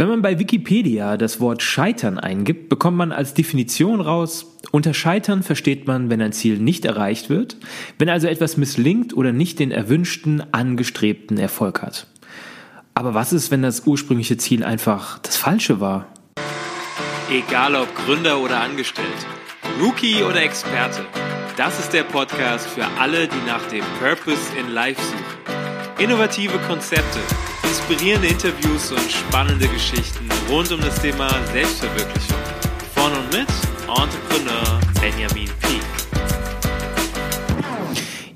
Wenn man bei Wikipedia das Wort Scheitern eingibt, bekommt man als Definition raus, unter Scheitern versteht man, wenn ein Ziel nicht erreicht wird, wenn also etwas misslingt oder nicht den erwünschten, angestrebten Erfolg hat. Aber was ist, wenn das ursprüngliche Ziel einfach das falsche war? Egal ob Gründer oder Angestellt, Rookie oder Experte, das ist der Podcast für alle, die nach dem Purpose in Life suchen. Innovative Konzepte inspirierende Interviews und spannende Geschichten rund um das Thema Selbstverwirklichung. Von und mit Entrepreneur Benjamin Peak.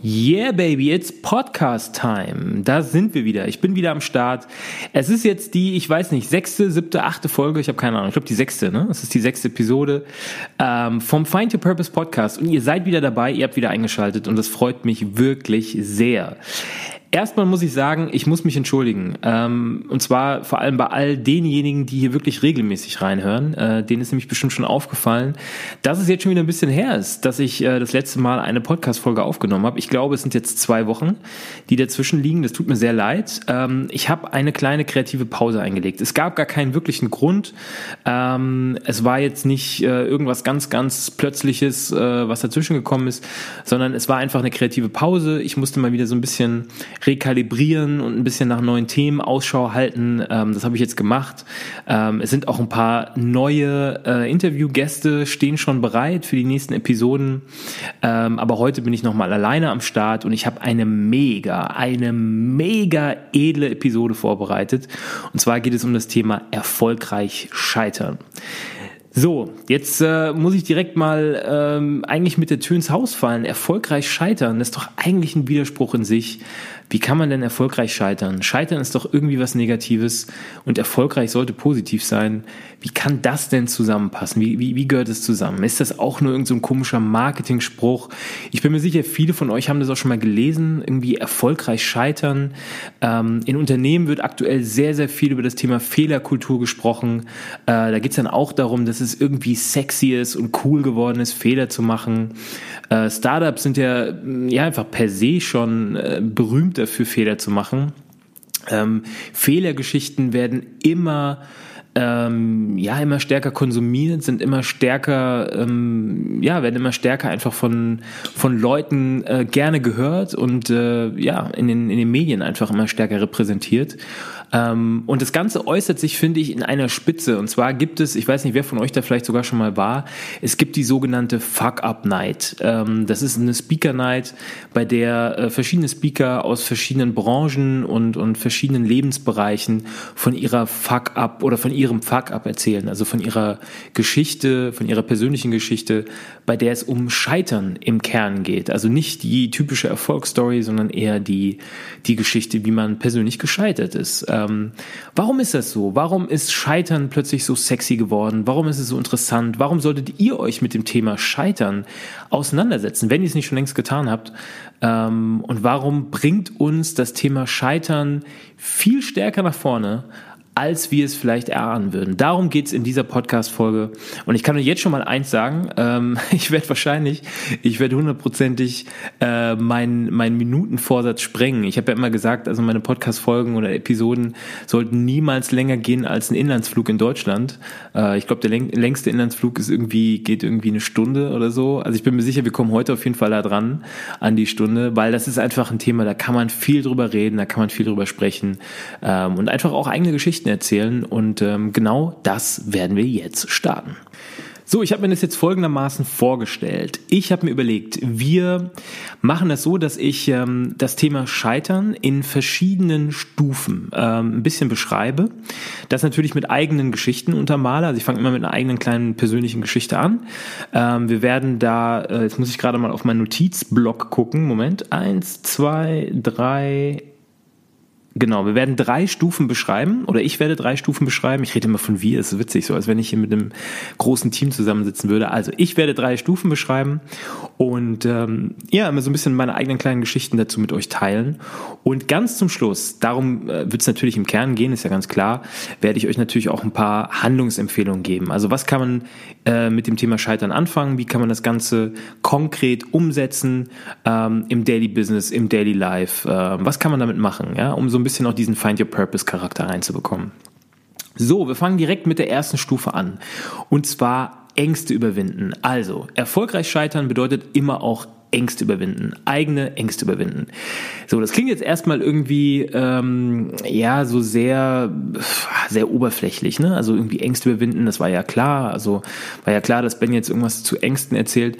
Yeah, baby, it's Podcast Time. Da sind wir wieder. Ich bin wieder am Start. Es ist jetzt die, ich weiß nicht, sechste, siebte, achte Folge. Ich habe keine Ahnung. Ich glaube die sechste. Ne, es ist die sechste Episode ähm, vom Find Your Purpose Podcast. Und ihr seid wieder dabei. Ihr habt wieder eingeschaltet und das freut mich wirklich sehr. Erstmal muss ich sagen, ich muss mich entschuldigen. Ähm, und zwar vor allem bei all denjenigen, die hier wirklich regelmäßig reinhören. Äh, denen ist nämlich bestimmt schon aufgefallen, dass es jetzt schon wieder ein bisschen her ist, dass ich äh, das letzte Mal eine Podcast-Folge aufgenommen habe. Ich glaube, es sind jetzt zwei Wochen, die dazwischen liegen. Das tut mir sehr leid. Ähm, ich habe eine kleine kreative Pause eingelegt. Es gab gar keinen wirklichen Grund. Ähm, es war jetzt nicht äh, irgendwas ganz, ganz Plötzliches, äh, was dazwischen gekommen ist, sondern es war einfach eine kreative Pause. Ich musste mal wieder so ein bisschen rekalibrieren und ein bisschen nach neuen Themen Ausschau halten. Ähm, das habe ich jetzt gemacht. Ähm, es sind auch ein paar neue äh, Interviewgäste stehen schon bereit für die nächsten Episoden. Ähm, aber heute bin ich nochmal alleine am Start und ich habe eine mega, eine mega edle Episode vorbereitet. Und zwar geht es um das Thema erfolgreich scheitern. So, jetzt äh, muss ich direkt mal ähm, eigentlich mit der Tür ins Haus fallen. Erfolgreich scheitern, das ist doch eigentlich ein Widerspruch in sich. Wie kann man denn erfolgreich scheitern? Scheitern ist doch irgendwie was Negatives und erfolgreich sollte positiv sein. Wie kann das denn zusammenpassen? Wie, wie, wie gehört es zusammen? Ist das auch nur irgendein so komischer Marketing-Spruch? Ich bin mir sicher, viele von euch haben das auch schon mal gelesen. Irgendwie erfolgreich scheitern. Ähm, in Unternehmen wird aktuell sehr, sehr viel über das Thema Fehlerkultur gesprochen. Äh, da geht es dann auch darum, dass es irgendwie sexy ist und cool geworden ist, Fehler zu machen. Äh, Startups sind ja, ja einfach per se schon äh, berühmt dafür, Fehler zu machen. Ähm, Fehlergeschichten werden immer ähm, ja immer stärker konsumiert, sind immer stärker, ähm, ja, werden immer stärker einfach von, von Leuten äh, gerne gehört und äh, ja, in den, in den Medien einfach immer stärker repräsentiert. Ähm, und das Ganze äußert sich, finde ich, in einer Spitze. Und zwar gibt es, ich weiß nicht, wer von euch da vielleicht sogar schon mal war, es gibt die sogenannte Fuck-Up-Night. Ähm, das ist eine Speaker-Night, bei der äh, verschiedene Speaker aus verschiedenen Branchen und, und verschiedenen Lebensbereichen von ihrer Fuck-Up oder von ihrem Fuck-Up erzählen. Also von ihrer Geschichte, von ihrer persönlichen Geschichte, bei der es um Scheitern im Kern geht. Also nicht die typische Erfolgsstory, sondern eher die, die Geschichte, wie man persönlich gescheitert ist. Ähm, warum ist das so? Warum ist Scheitern plötzlich so sexy geworden? Warum ist es so interessant? Warum solltet ihr euch mit dem Thema Scheitern auseinandersetzen, wenn ihr es nicht schon längst getan habt? Ähm, und warum bringt uns das Thema Scheitern viel stärker nach vorne, als wir es vielleicht erahnen würden. Darum geht's in dieser Podcast-Folge. Und ich kann euch jetzt schon mal eins sagen, ähm, ich werde wahrscheinlich, ich werde hundertprozentig äh, meinen mein Minutenvorsatz sprengen. Ich habe ja immer gesagt, also meine Podcast-Folgen oder Episoden sollten niemals länger gehen als ein Inlandsflug in Deutschland. Äh, ich glaube, der längste Inlandsflug ist irgendwie, geht irgendwie eine Stunde oder so. Also ich bin mir sicher, wir kommen heute auf jeden Fall da dran an die Stunde, weil das ist einfach ein Thema, da kann man viel drüber reden, da kann man viel drüber sprechen ähm, und einfach auch eigene Geschichten Geschichten erzählen und ähm, genau das werden wir jetzt starten. So, ich habe mir das jetzt folgendermaßen vorgestellt. Ich habe mir überlegt, wir machen das so, dass ich ähm, das Thema Scheitern in verschiedenen Stufen ähm, ein bisschen beschreibe. Das natürlich mit eigenen Geschichten untermale. Also ich fange immer mit einer eigenen kleinen persönlichen Geschichte an. Ähm, wir werden da, äh, jetzt muss ich gerade mal auf meinen Notizblock gucken. Moment, eins, zwei, drei, Genau, wir werden drei Stufen beschreiben oder ich werde drei Stufen beschreiben. Ich rede immer von wir, ist witzig, so als wenn ich hier mit einem großen Team zusammensitzen würde. Also ich werde drei Stufen beschreiben und ähm, ja, immer so ein bisschen meine eigenen kleinen Geschichten dazu mit euch teilen. Und ganz zum Schluss, darum äh, wird es natürlich im Kern gehen, ist ja ganz klar, werde ich euch natürlich auch ein paar Handlungsempfehlungen geben. Also was kann man äh, mit dem Thema Scheitern anfangen? Wie kann man das Ganze konkret umsetzen ähm, im Daily Business, im Daily Life? Äh, was kann man damit machen? Ja, um so ein bisschen auch diesen Find Your Purpose Charakter reinzubekommen. So, wir fangen direkt mit der ersten Stufe an. Und zwar Ängste überwinden. Also, erfolgreich scheitern bedeutet immer auch Ängste überwinden, eigene Ängste überwinden. So, das klingt jetzt erstmal irgendwie ähm, ja so sehr sehr oberflächlich, ne? Also irgendwie Ängste überwinden, das war ja klar. Also war ja klar, dass Ben jetzt irgendwas zu Ängsten erzählt.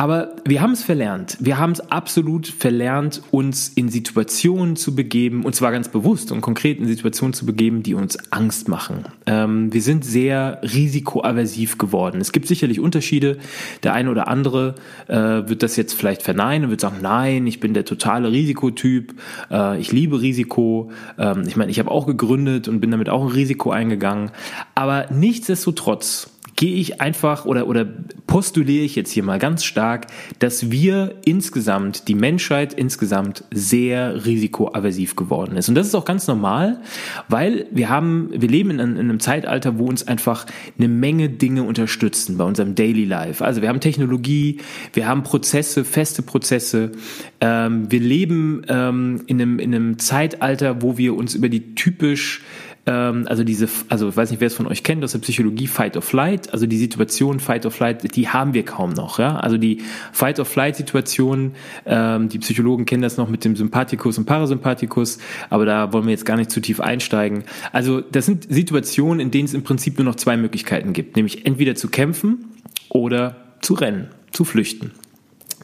Aber wir haben es verlernt. Wir haben es absolut verlernt, uns in Situationen zu begeben, und zwar ganz bewusst und konkret in Situationen zu begeben, die uns Angst machen. Ähm, wir sind sehr risikoaversiv geworden. Es gibt sicherlich Unterschiede. Der eine oder andere äh, wird das jetzt vielleicht verneinen und wird sagen, nein, ich bin der totale Risikotyp, äh, ich liebe Risiko. Ähm, ich meine, ich habe auch gegründet und bin damit auch ein Risiko eingegangen. Aber nichtsdestotrotz gehe ich einfach oder, oder postuliere ich jetzt hier mal ganz stark, dass wir insgesamt, die Menschheit insgesamt sehr risikoaversiv geworden ist. Und das ist auch ganz normal, weil wir haben, wir leben in einem, in einem Zeitalter, wo uns einfach eine Menge Dinge unterstützen bei unserem Daily Life. Also wir haben Technologie, wir haben Prozesse, feste Prozesse. Ähm, wir leben ähm, in, einem, in einem Zeitalter, wo wir uns über die typisch ähm, also diese, also ich weiß nicht, wer es von euch kennt aus der Psychologie, Fight or Flight, also die Situation Fight or Flight, die haben wir kaum noch, ja. Also die Fight or Flight Situation, ähm, die Psychologen kennen das noch mit dem Sympathikus und Parasympathikus, aber da wollen wir jetzt gar nicht zu tief einsteigen. Also das sind Situationen, in denen es im Prinzip nur noch zwei Möglichkeiten gibt, nämlich entweder zu kämpfen oder zu rennen, zu flüchten.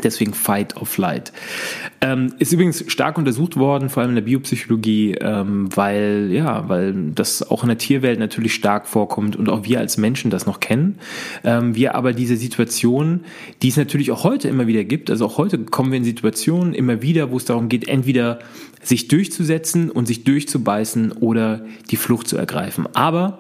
Deswegen Fight of Flight. Ähm, ist übrigens stark untersucht worden, vor allem in der Biopsychologie, ähm, weil, ja, weil das auch in der Tierwelt natürlich stark vorkommt und auch wir als Menschen das noch kennen. Ähm, wir aber diese Situation, die es natürlich auch heute immer wieder gibt, also auch heute kommen wir in Situationen immer wieder, wo es darum geht, entweder sich durchzusetzen und sich durchzubeißen oder die Flucht zu ergreifen. Aber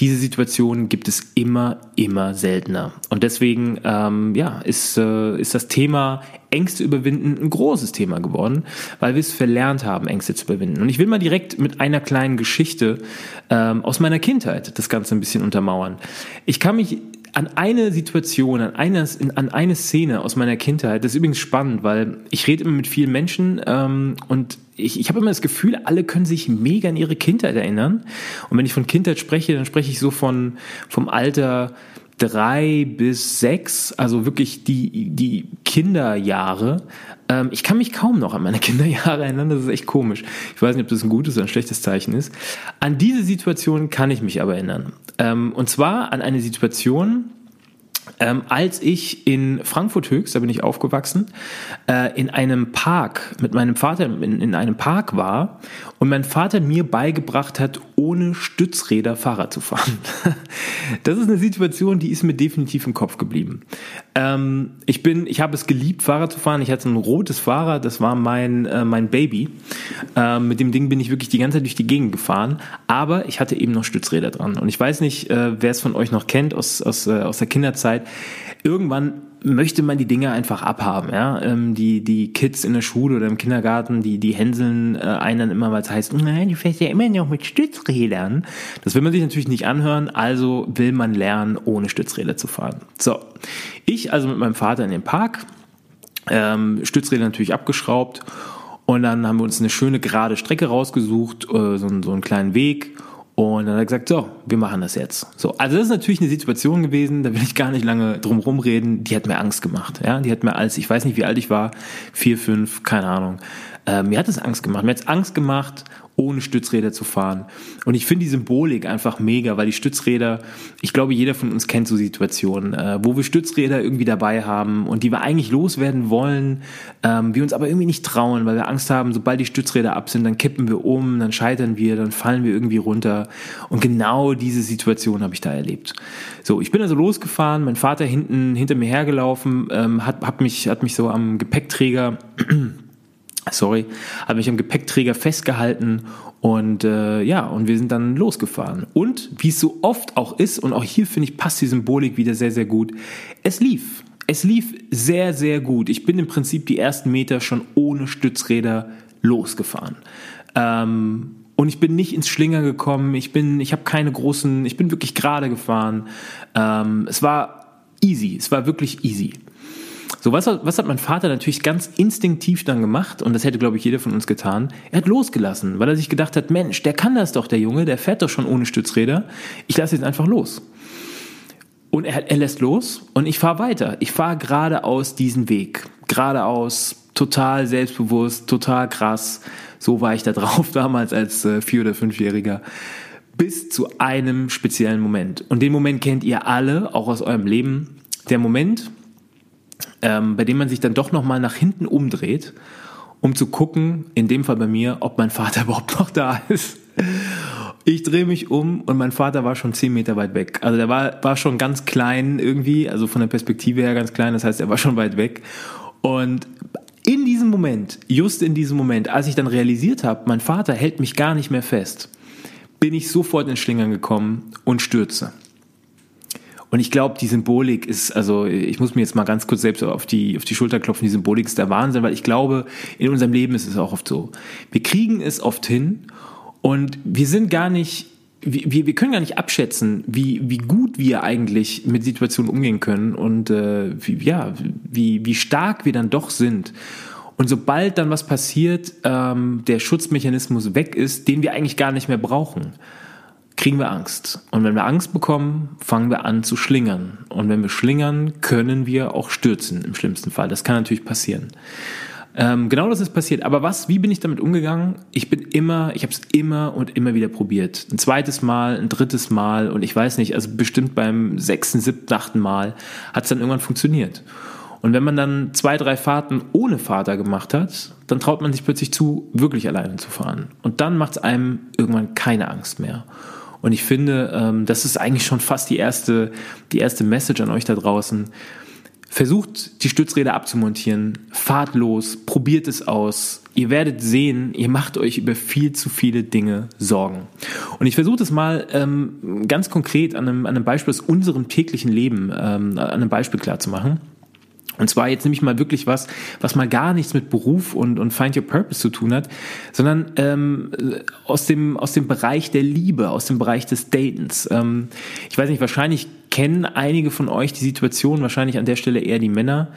diese Situationen gibt es immer, immer seltener. Und deswegen ähm, ja, ist, äh, ist das Thema Ängste überwinden ein großes Thema geworden, weil wir es verlernt haben, Ängste zu überwinden. Und ich will mal direkt mit einer kleinen Geschichte ähm, aus meiner Kindheit das Ganze ein bisschen untermauern. Ich kann mich an eine Situation, an eine, an eine Szene aus meiner Kindheit, das ist übrigens spannend, weil ich rede immer mit vielen Menschen ähm, und ich, ich habe immer das Gefühl, alle können sich mega an ihre Kindheit erinnern. Und wenn ich von Kindheit spreche, dann spreche ich so von vom Alter drei bis sechs, also wirklich die, die Kinderjahre. Ähm, ich kann mich kaum noch an meine Kinderjahre erinnern, das ist echt komisch. Ich weiß nicht, ob das ein gutes oder ein schlechtes Zeichen ist. An diese Situation kann ich mich aber erinnern. Ähm, und zwar an eine Situation, ähm, als ich in Frankfurt Höchst, da bin ich aufgewachsen, äh, in einem Park mit meinem Vater in, in einem Park war und mein Vater mir beigebracht hat, ohne Stützräder Fahrrad zu fahren. das ist eine Situation, die ist mir definitiv im Kopf geblieben. Ähm, ich bin, ich habe es geliebt, Fahrrad zu fahren. Ich hatte ein rotes Fahrrad, das war mein äh, mein Baby. Ähm, mit dem Ding bin ich wirklich die ganze Zeit durch die Gegend gefahren, aber ich hatte eben noch Stützräder dran. Und ich weiß nicht, äh, wer es von euch noch kennt aus aus äh, aus der Kinderzeit. Irgendwann möchte man die Dinge einfach abhaben. Ja? Ähm, die, die Kids in der Schule oder im Kindergarten, die, die hänseln äh, einen immer, weil es heißt, nein, du fährst ja immer noch mit Stützrädern. Das will man sich natürlich nicht anhören, also will man lernen, ohne Stützräder zu fahren. So, ich also mit meinem Vater in den Park, ähm, Stützräder natürlich abgeschraubt und dann haben wir uns eine schöne gerade Strecke rausgesucht, äh, so, so einen kleinen Weg und dann hat er gesagt, so, wir machen das jetzt. So, also das ist natürlich eine Situation gewesen, da will ich gar nicht lange drum rumreden, die hat mir Angst gemacht. Ja, die hat mir als, ich weiß nicht, wie alt ich war, vier, fünf, keine Ahnung. Äh, mir hat es Angst gemacht. Mir hat es Angst gemacht ohne Stützräder zu fahren. Und ich finde die Symbolik einfach mega, weil die Stützräder, ich glaube, jeder von uns kennt so Situationen, äh, wo wir Stützräder irgendwie dabei haben und die wir eigentlich loswerden wollen, ähm, wir uns aber irgendwie nicht trauen, weil wir Angst haben, sobald die Stützräder ab sind, dann kippen wir um, dann scheitern wir, dann fallen wir irgendwie runter. Und genau diese Situation habe ich da erlebt. So, ich bin also losgefahren, mein Vater hinten hinter mir hergelaufen, ähm, hat, hat, mich, hat mich so am Gepäckträger sorry, habe mich am Gepäckträger festgehalten und äh, ja, und wir sind dann losgefahren. Und wie es so oft auch ist, und auch hier finde ich, passt die Symbolik wieder sehr, sehr gut, es lief. Es lief sehr, sehr gut. Ich bin im Prinzip die ersten Meter schon ohne Stützräder losgefahren. Ähm, und ich bin nicht ins Schlinger gekommen. Ich bin, ich habe keine großen, ich bin wirklich gerade gefahren. Ähm, es war easy. Es war wirklich easy. So, was, was hat mein Vater natürlich ganz instinktiv dann gemacht, und das hätte, glaube ich, jeder von uns getan, er hat losgelassen, weil er sich gedacht hat, Mensch, der kann das doch, der Junge, der fährt doch schon ohne Stützräder, ich lasse jetzt einfach los. Und er, er lässt los und ich fahre weiter. Ich fahre geradeaus diesen Weg. Geradeaus, total selbstbewusst, total krass. So war ich da drauf damals als äh, Vier- oder Fünfjähriger. Bis zu einem speziellen Moment. Und den Moment kennt ihr alle, auch aus eurem Leben. Der Moment, ähm, bei dem man sich dann doch nochmal nach hinten umdreht, um zu gucken, in dem Fall bei mir, ob mein Vater überhaupt noch da ist. Ich drehe mich um und mein Vater war schon zehn Meter weit weg. Also der war, war schon ganz klein irgendwie, also von der Perspektive her ganz klein, das heißt, er war schon weit weg. Und in diesem Moment, just in diesem Moment, als ich dann realisiert habe, mein Vater hält mich gar nicht mehr fest, bin ich sofort in Schlingern gekommen und stürze. Und ich glaube, die Symbolik ist, also ich muss mir jetzt mal ganz kurz selbst auf die, auf die Schulter klopfen, die Symbolik ist der Wahnsinn, weil ich glaube, in unserem Leben ist es auch oft so. Wir kriegen es oft hin und wir sind gar nicht, wir, wir können gar nicht abschätzen, wie, wie gut wir eigentlich mit Situationen umgehen können und äh, wie, ja, wie, wie stark wir dann doch sind. Und sobald dann was passiert, ähm, der Schutzmechanismus weg ist, den wir eigentlich gar nicht mehr brauchen kriegen wir Angst. Und wenn wir Angst bekommen, fangen wir an zu schlingern. Und wenn wir schlingern, können wir auch stürzen im schlimmsten Fall. Das kann natürlich passieren. Ähm, genau das ist passiert. Aber was, wie bin ich damit umgegangen? Ich bin immer, ich habe es immer und immer wieder probiert. Ein zweites Mal, ein drittes Mal und ich weiß nicht, also bestimmt beim sechsten, siebten, achten Mal hat es dann irgendwann funktioniert. Und wenn man dann zwei, drei Fahrten ohne Vater gemacht hat, dann traut man sich plötzlich zu, wirklich alleine zu fahren. Und dann macht es einem irgendwann keine Angst mehr. Und ich finde, ähm, das ist eigentlich schon fast die erste, die erste Message an euch da draußen. Versucht die Stützräder abzumontieren, fahrt los, probiert es aus. Ihr werdet sehen, ihr macht euch über viel zu viele Dinge Sorgen. Und ich versuche das mal ähm, ganz konkret an einem, an einem Beispiel aus unserem täglichen Leben, ähm, an einem Beispiel klar zu machen. Und zwar jetzt nämlich mal wirklich was, was mal gar nichts mit Beruf und, und Find Your Purpose zu tun hat, sondern ähm, aus, dem, aus dem Bereich der Liebe, aus dem Bereich des Datens. Ähm, ich weiß nicht, wahrscheinlich kennen einige von euch die Situation, wahrscheinlich an der Stelle eher die Männer.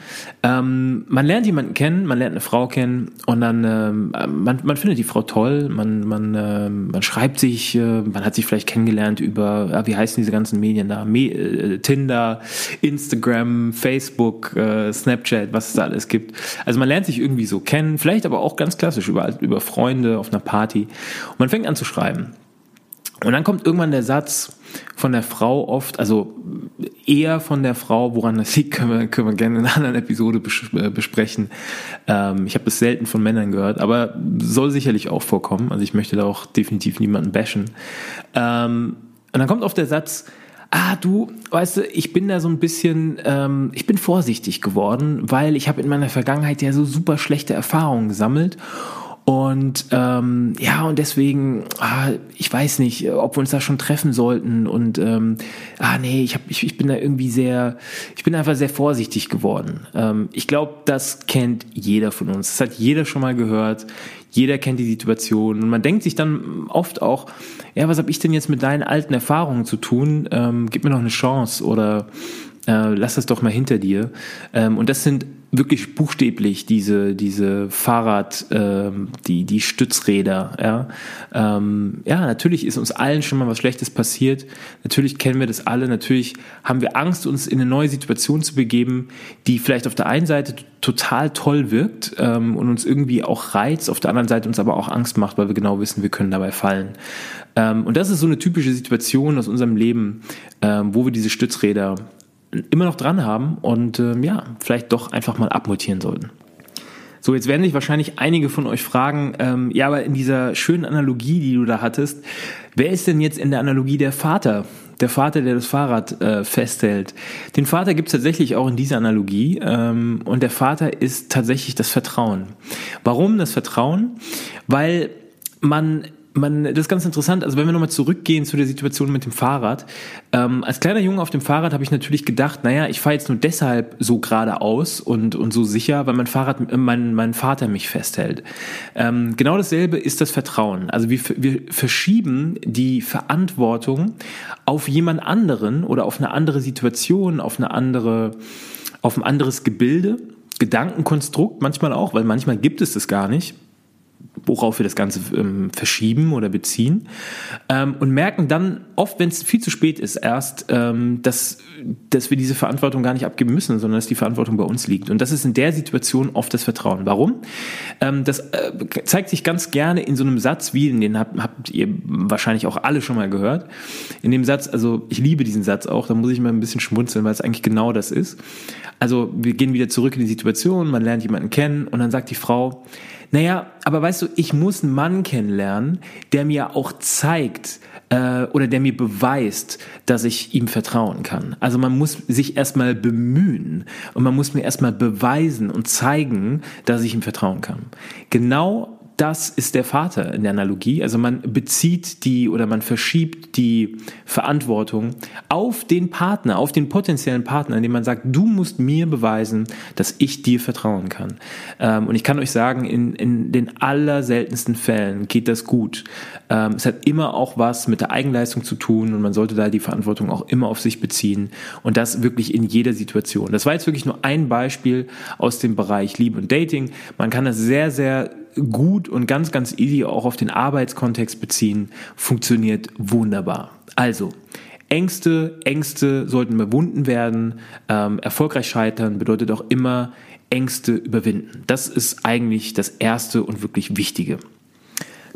Ähm, man lernt jemanden kennen, man lernt eine Frau kennen und dann ähm, man, man findet die Frau toll, man, man, äh, man schreibt sich, äh, man hat sich vielleicht kennengelernt über, ja, wie heißen diese ganzen Medien da? Me äh, Tinder, Instagram, Facebook, äh, Snapchat, was es da alles gibt. Also man lernt sich irgendwie so kennen, vielleicht aber auch ganz klassisch über, über Freunde auf einer Party. Und man fängt an zu schreiben. Und dann kommt irgendwann der Satz von der Frau oft, also eher von der Frau, woran das liegt, können wir, können wir gerne in einer anderen Episode äh, besprechen. Ähm, ich habe es selten von Männern gehört, aber soll sicherlich auch vorkommen. Also ich möchte da auch definitiv niemanden bashen. Ähm, und dann kommt oft der Satz, ah du, weißt du, ich bin da so ein bisschen, ähm, ich bin vorsichtig geworden, weil ich habe in meiner Vergangenheit ja so super schlechte Erfahrungen gesammelt und ähm, ja, und deswegen, ah, ich weiß nicht, ob wir uns da schon treffen sollten. Und ähm, ah nee, ich, hab, ich, ich bin da irgendwie sehr, ich bin einfach sehr vorsichtig geworden. Ähm, ich glaube, das kennt jeder von uns. Das hat jeder schon mal gehört. Jeder kennt die Situation. Und man denkt sich dann oft auch, ja, was habe ich denn jetzt mit deinen alten Erfahrungen zu tun? Ähm, gib mir noch eine Chance oder äh, lass das doch mal hinter dir. Ähm, und das sind wirklich buchstäblich diese diese Fahrrad ähm, die die Stützräder ja. Ähm, ja natürlich ist uns allen schon mal was Schlechtes passiert. Natürlich kennen wir das alle. Natürlich haben wir Angst uns in eine neue Situation zu begeben die vielleicht auf der einen Seite total toll wirkt ähm, und uns irgendwie auch reizt auf der anderen Seite uns aber auch Angst macht weil wir genau wissen wir können dabei fallen. Ähm, und das ist so eine typische Situation aus unserem Leben ähm, wo wir diese Stützräder immer noch dran haben und ähm, ja, vielleicht doch einfach mal abmutieren sollten. So, jetzt werden sich wahrscheinlich einige von euch fragen, ähm, ja, aber in dieser schönen Analogie, die du da hattest, wer ist denn jetzt in der Analogie der Vater? Der Vater, der das Fahrrad äh, festhält. Den Vater gibt es tatsächlich auch in dieser Analogie ähm, und der Vater ist tatsächlich das Vertrauen. Warum das Vertrauen? Weil man man, das ist ganz interessant. Also wenn wir nochmal zurückgehen zu der Situation mit dem Fahrrad. Ähm, als kleiner Junge auf dem Fahrrad habe ich natürlich gedacht, naja, ich fahre jetzt nur deshalb so geradeaus und, und so sicher, weil mein Fahrrad, äh, mein, mein Vater mich festhält. Ähm, genau dasselbe ist das Vertrauen. Also wir, wir verschieben die Verantwortung auf jemand anderen oder auf eine andere Situation, auf eine andere, auf ein anderes Gebilde, Gedankenkonstrukt manchmal auch, weil manchmal gibt es das gar nicht worauf wir das Ganze ähm, verschieben oder beziehen ähm, und merken dann oft, wenn es viel zu spät ist, erst, ähm, dass, dass wir diese Verantwortung gar nicht abgeben müssen, sondern dass die Verantwortung bei uns liegt. Und das ist in der Situation oft das Vertrauen. Warum? Ähm, das äh, zeigt sich ganz gerne in so einem Satz, wie den habt, habt ihr wahrscheinlich auch alle schon mal gehört. In dem Satz, also ich liebe diesen Satz auch, da muss ich mal ein bisschen schmunzeln, weil es eigentlich genau das ist. Also wir gehen wieder zurück in die Situation, man lernt jemanden kennen und dann sagt die Frau, naja, aber weißt du, ich muss einen Mann kennenlernen, der mir auch zeigt äh, oder der mir beweist, dass ich ihm vertrauen kann. Also man muss sich erstmal bemühen und man muss mir erstmal beweisen und zeigen, dass ich ihm vertrauen kann. Genau das ist der Vater in der Analogie. Also man bezieht die oder man verschiebt die Verantwortung auf den Partner, auf den potenziellen Partner, indem man sagt, du musst mir beweisen, dass ich dir vertrauen kann. Ähm, und ich kann euch sagen, in, in den allerseltensten Fällen geht das gut. Ähm, es hat immer auch was mit der Eigenleistung zu tun und man sollte da die Verantwortung auch immer auf sich beziehen und das wirklich in jeder Situation. Das war jetzt wirklich nur ein Beispiel aus dem Bereich Liebe und Dating. Man kann das sehr, sehr gut und ganz, ganz easy auch auf den Arbeitskontext beziehen, funktioniert wunderbar. Also, Ängste, Ängste sollten überwunden werden. Ähm, erfolgreich scheitern bedeutet auch immer Ängste überwinden. Das ist eigentlich das Erste und wirklich Wichtige.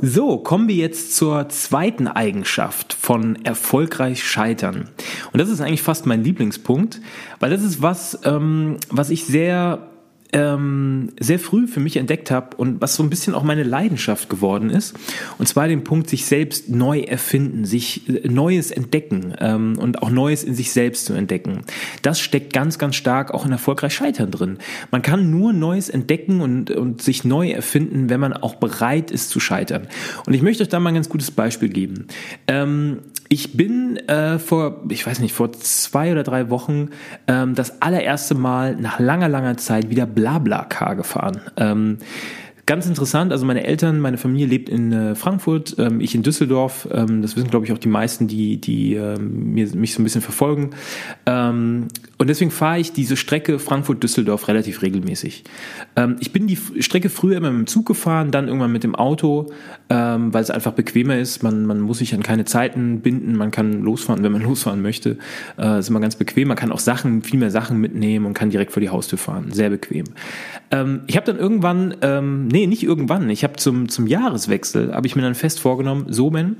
So, kommen wir jetzt zur zweiten Eigenschaft von erfolgreich scheitern. Und das ist eigentlich fast mein Lieblingspunkt, weil das ist was, ähm, was ich sehr ähm, sehr früh für mich entdeckt habe und was so ein bisschen auch meine Leidenschaft geworden ist. Und zwar den Punkt, sich selbst neu erfinden, sich äh, Neues entdecken ähm, und auch Neues in sich selbst zu entdecken. Das steckt ganz, ganz stark auch in erfolgreich Scheitern drin. Man kann nur Neues entdecken und, und sich neu erfinden, wenn man auch bereit ist zu scheitern. Und ich möchte euch da mal ein ganz gutes Beispiel geben. Ähm, ich bin äh, vor, ich weiß nicht, vor zwei oder drei Wochen ähm, das allererste Mal nach langer, langer Zeit wieder Blablacar gefahren. Ähm, Ganz interessant, also meine Eltern, meine Familie lebt in äh, Frankfurt, ähm, ich in Düsseldorf. Ähm, das wissen, glaube ich, auch die meisten, die, die ähm, mir, mich so ein bisschen verfolgen. Ähm, und deswegen fahre ich diese Strecke Frankfurt-Düsseldorf relativ regelmäßig. Ähm, ich bin die Strecke früher immer mit dem Zug gefahren, dann irgendwann mit dem Auto, ähm, weil es einfach bequemer ist. Man, man muss sich an keine Zeiten binden, man kann losfahren, wenn man losfahren möchte. Äh, ist immer ganz bequem. Man kann auch Sachen, viel mehr Sachen mitnehmen und kann direkt vor die Haustür fahren. Sehr bequem. ich habe dann irgendwann, nee, nicht irgendwann. Ich habe zum, zum Jahreswechsel, habe ich mir dann fest vorgenommen, so Ben,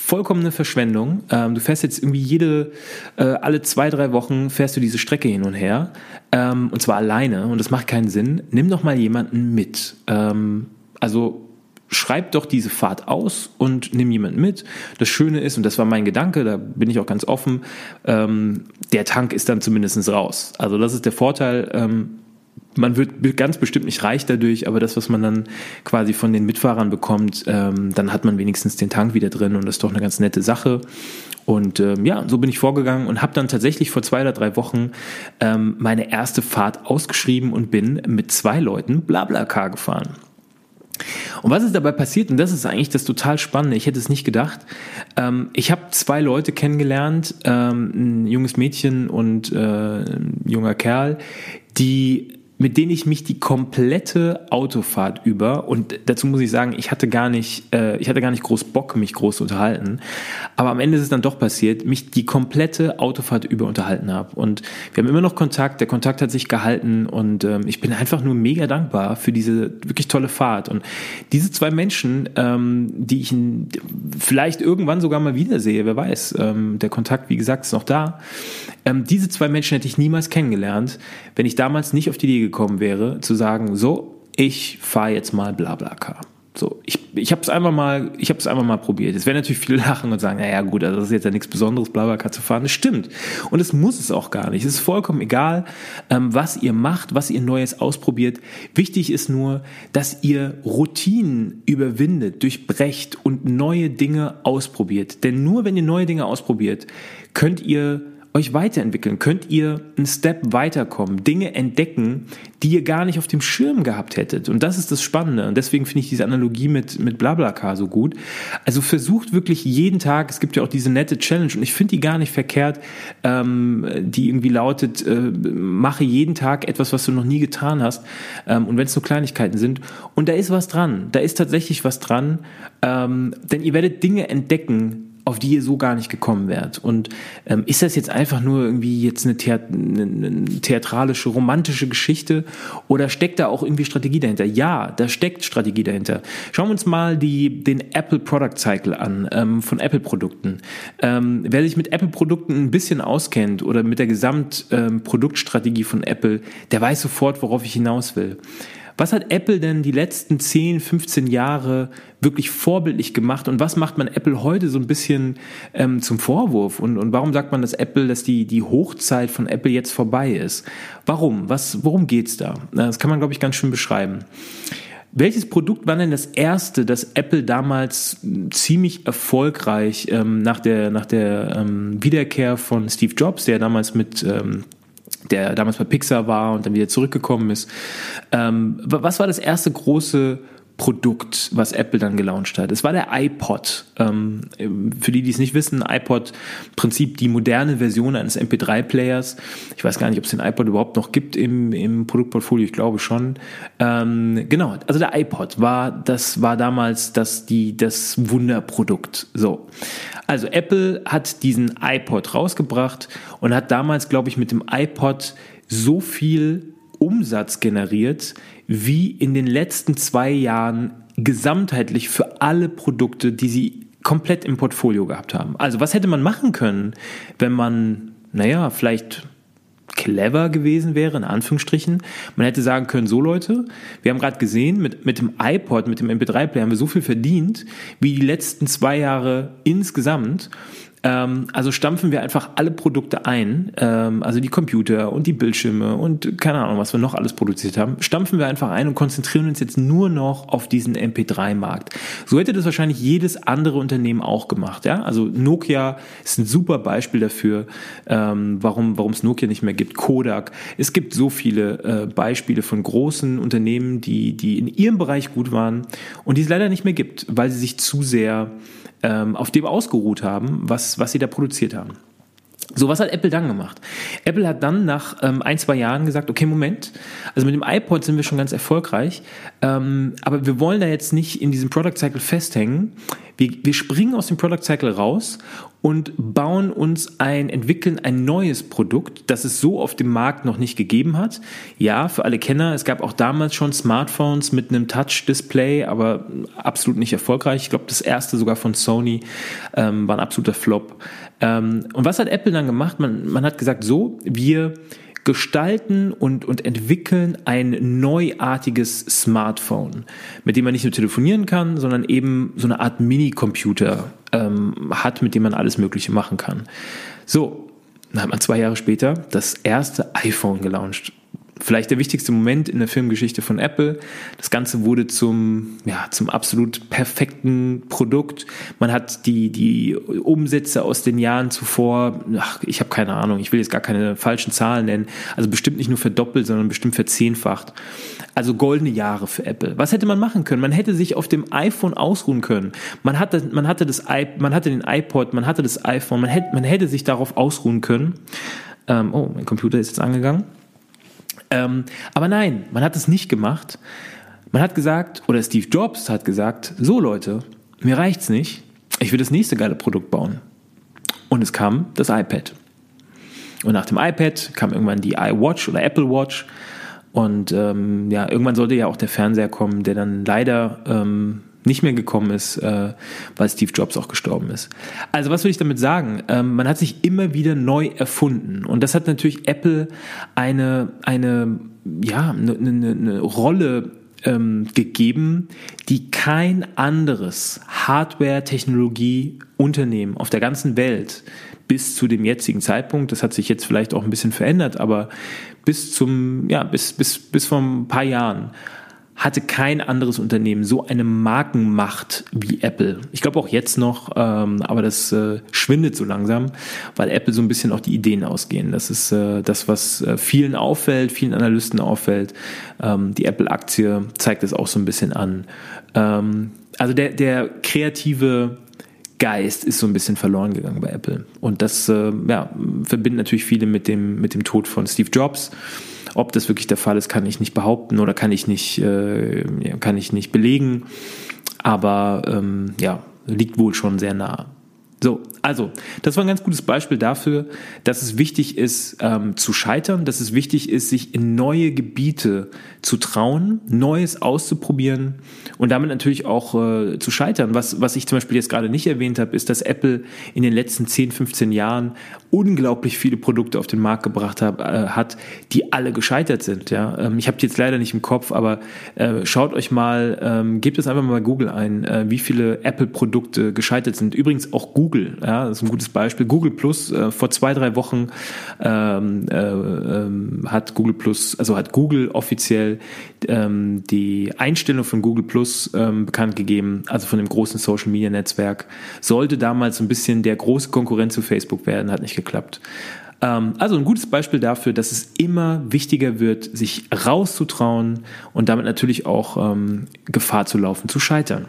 vollkommene Verschwendung. Ähm, du fährst jetzt irgendwie jede, äh, alle zwei, drei Wochen fährst du diese Strecke hin und her. Ähm, und zwar alleine und das macht keinen Sinn. Nimm doch mal jemanden mit. Ähm, also schreib doch diese Fahrt aus und nimm jemanden mit. Das Schöne ist, und das war mein Gedanke, da bin ich auch ganz offen, ähm, der Tank ist dann zumindest raus. Also das ist der Vorteil. Ähm, man wird ganz bestimmt nicht reich dadurch, aber das, was man dann quasi von den Mitfahrern bekommt, ähm, dann hat man wenigstens den Tank wieder drin und das ist doch eine ganz nette Sache. Und ähm, ja, so bin ich vorgegangen und habe dann tatsächlich vor zwei oder drei Wochen ähm, meine erste Fahrt ausgeschrieben und bin mit zwei Leuten Blablacar gefahren. Und was ist dabei passiert? Und das ist eigentlich das total Spannende. Ich hätte es nicht gedacht. Ähm, ich habe zwei Leute kennengelernt, ähm, ein junges Mädchen und äh, ein junger Kerl, die mit denen ich mich die komplette Autofahrt über und dazu muss ich sagen, ich hatte gar nicht, äh, ich hatte gar nicht groß Bock, mich groß zu unterhalten, aber am Ende ist es dann doch passiert, mich die komplette Autofahrt über unterhalten habe und wir haben immer noch Kontakt, der Kontakt hat sich gehalten und ähm, ich bin einfach nur mega dankbar für diese wirklich tolle Fahrt und diese zwei Menschen, ähm, die ich vielleicht irgendwann sogar mal wiedersehe, wer weiß, ähm, der Kontakt, wie gesagt, ist noch da. Ähm, diese zwei Menschen hätte ich niemals kennengelernt, wenn ich damals nicht auf die Idee gekommen wäre, zu sagen, so, ich fahre jetzt mal Blablacar. So, ich, ich habe es einfach mal, ich habe es einfach mal probiert. Es werden natürlich viele lachen und sagen, naja gut, also das ist jetzt ja nichts Besonderes, Blablacar zu fahren. Das stimmt. Und es muss es auch gar nicht. Es ist vollkommen egal, ähm, was ihr macht, was ihr Neues ausprobiert. Wichtig ist nur, dass ihr Routinen überwindet, durchbrecht und neue Dinge ausprobiert. Denn nur wenn ihr neue Dinge ausprobiert, könnt ihr euch weiterentwickeln, könnt ihr einen Step weiterkommen, Dinge entdecken, die ihr gar nicht auf dem Schirm gehabt hättet. Und das ist das Spannende. Und deswegen finde ich diese Analogie mit, mit Blablacar so gut. Also versucht wirklich jeden Tag, es gibt ja auch diese nette Challenge und ich finde die gar nicht verkehrt, ähm, die irgendwie lautet, äh, mache jeden Tag etwas, was du noch nie getan hast. Ähm, und wenn es nur Kleinigkeiten sind. Und da ist was dran. Da ist tatsächlich was dran. Ähm, denn ihr werdet Dinge entdecken, auf die ihr so gar nicht gekommen wärt. Und ähm, ist das jetzt einfach nur irgendwie jetzt eine, Theat eine, theatralische, romantische Geschichte oder steckt da auch irgendwie Strategie dahinter? Ja, da steckt Strategie dahinter. Schauen wir uns mal die, den Apple Product Cycle an ähm, von Apple-Produkten. Ähm, wer sich mit Apple-Produkten ein bisschen auskennt oder mit der Gesamtproduktstrategie ähm, von Apple, der weiß sofort, worauf ich hinaus will. Was hat Apple denn die letzten 10, 15 Jahre wirklich vorbildlich gemacht und was macht man Apple heute so ein bisschen ähm, zum Vorwurf? Und, und warum sagt man, dass Apple, dass die, die Hochzeit von Apple jetzt vorbei ist? Warum? Was, worum geht's da? Das kann man, glaube ich, ganz schön beschreiben. Welches Produkt war denn das erste, das Apple damals ziemlich erfolgreich ähm, nach der, nach der ähm, Wiederkehr von Steve Jobs, der damals mit ähm, der damals bei Pixar war und dann wieder zurückgekommen ist. Ähm, was war das erste große Produkt, was Apple dann gelauncht hat. Es war der iPod. Ähm, für die, die es nicht wissen, iPod Prinzip die moderne Version eines MP3-Players. Ich weiß gar nicht, ob es den iPod überhaupt noch gibt im, im Produktportfolio. Ich glaube schon. Ähm, genau, also der iPod war das war damals das die das Wunderprodukt. So, also Apple hat diesen iPod rausgebracht und hat damals, glaube ich, mit dem iPod so viel Umsatz generiert, wie in den letzten zwei Jahren gesamtheitlich für alle Produkte, die sie komplett im Portfolio gehabt haben. Also was hätte man machen können, wenn man, naja, vielleicht clever gewesen wäre, in Anführungsstrichen. Man hätte sagen können, so Leute, wir haben gerade gesehen, mit, mit dem iPod, mit dem MP3-Player haben wir so viel verdient, wie die letzten zwei Jahre insgesamt. Ähm, also stampfen wir einfach alle Produkte ein, ähm, also die Computer und die Bildschirme und keine Ahnung, was wir noch alles produziert haben, stampfen wir einfach ein und konzentrieren uns jetzt nur noch auf diesen MP3-Markt. So hätte das wahrscheinlich jedes andere Unternehmen auch gemacht. Ja? Also Nokia ist ein super Beispiel dafür, ähm, warum es Nokia nicht mehr gibt. Kodak. Es gibt so viele äh, Beispiele von großen Unternehmen, die die in ihrem Bereich gut waren und die es leider nicht mehr gibt, weil sie sich zu sehr ähm, auf dem ausgeruht haben, was, was sie da produziert haben. So, was hat Apple dann gemacht? Apple hat dann nach ähm, ein, zwei Jahren gesagt, okay, Moment, also mit dem iPod sind wir schon ganz erfolgreich, ähm, aber wir wollen da jetzt nicht in diesem Product Cycle festhängen. Wir, wir springen aus dem Product Cycle raus und bauen uns ein, entwickeln ein neues Produkt, das es so auf dem Markt noch nicht gegeben hat. Ja, für alle Kenner, es gab auch damals schon Smartphones mit einem Touch-Display, aber absolut nicht erfolgreich. Ich glaube, das erste sogar von Sony ähm, war ein absoluter Flop. Ähm, und was hat Apple dann gemacht? Man, man hat gesagt, so, wir gestalten und, und entwickeln ein neuartiges Smartphone, mit dem man nicht nur telefonieren kann, sondern eben so eine Art Mini-Computer ähm, hat, mit dem man alles Mögliche machen kann. So, dann hat man zwei Jahre später das erste iPhone gelauncht vielleicht der wichtigste Moment in der Filmgeschichte von Apple. Das Ganze wurde zum, ja, zum absolut perfekten Produkt. Man hat die, die Umsätze aus den Jahren zuvor, ach, ich habe keine Ahnung, ich will jetzt gar keine falschen Zahlen nennen, also bestimmt nicht nur verdoppelt, sondern bestimmt verzehnfacht. Also goldene Jahre für Apple. Was hätte man machen können? Man hätte sich auf dem iPhone ausruhen können. Man hatte, man hatte, das, man hatte den iPod, man hatte das iPhone, man hätte, man hätte sich darauf ausruhen können. Ähm, oh, mein Computer ist jetzt angegangen. Ähm, aber nein, man hat es nicht gemacht. Man hat gesagt, oder Steve Jobs hat gesagt, so Leute, mir reicht's nicht, ich will das nächste geile Produkt bauen. Und es kam das iPad. Und nach dem iPad kam irgendwann die iWatch oder Apple Watch. Und ähm, ja, irgendwann sollte ja auch der Fernseher kommen, der dann leider ähm, nicht mehr gekommen ist, äh, weil Steve Jobs auch gestorben ist. Also was will ich damit sagen? Ähm, man hat sich immer wieder neu erfunden und das hat natürlich Apple eine eine ja eine, eine, eine Rolle ähm, gegeben, die kein anderes Hardware-Technologie-Unternehmen auf der ganzen Welt bis zu dem jetzigen Zeitpunkt, das hat sich jetzt vielleicht auch ein bisschen verändert, aber bis zum, ja, bis, bis, bis vor ein paar Jahren hatte kein anderes Unternehmen so eine Markenmacht wie Apple. Ich glaube auch jetzt noch, ähm, aber das äh, schwindet so langsam, weil Apple so ein bisschen auch die Ideen ausgehen. Das ist äh, das, was äh, vielen auffällt, vielen Analysten auffällt. Ähm, die Apple-Aktie zeigt es auch so ein bisschen an. Ähm, also der, der kreative Geist ist so ein bisschen verloren gegangen bei Apple. Und das äh, ja, verbindet natürlich viele mit dem, mit dem Tod von Steve Jobs. Ob das wirklich der Fall ist, kann ich nicht behaupten oder kann ich nicht, äh, kann ich nicht belegen. Aber ähm, ja, liegt wohl schon sehr nah. So, also, das war ein ganz gutes Beispiel dafür, dass es wichtig ist, ähm, zu scheitern, dass es wichtig ist, sich in neue Gebiete zu trauen, Neues auszuprobieren und damit natürlich auch äh, zu scheitern. Was, was ich zum Beispiel jetzt gerade nicht erwähnt habe, ist, dass Apple in den letzten 10, 15 Jahren unglaublich viele Produkte auf den Markt gebracht hab, äh, hat, die alle gescheitert sind. Ja? Ähm, ich habe die jetzt leider nicht im Kopf, aber äh, schaut euch mal, ähm, gebt es einfach mal bei Google ein, äh, wie viele Apple-Produkte gescheitert sind. Übrigens auch Google Google, ja, das ist ein gutes Beispiel. Google Plus äh, vor zwei drei Wochen ähm, äh, ähm, hat Google Plus, also hat Google offiziell ähm, die Einstellung von Google Plus ähm, bekannt gegeben, also von dem großen Social Media Netzwerk. Sollte damals ein bisschen der große Konkurrent zu Facebook werden, hat nicht geklappt. Ähm, also ein gutes Beispiel dafür, dass es immer wichtiger wird, sich rauszutrauen und damit natürlich auch ähm, Gefahr zu laufen, zu scheitern.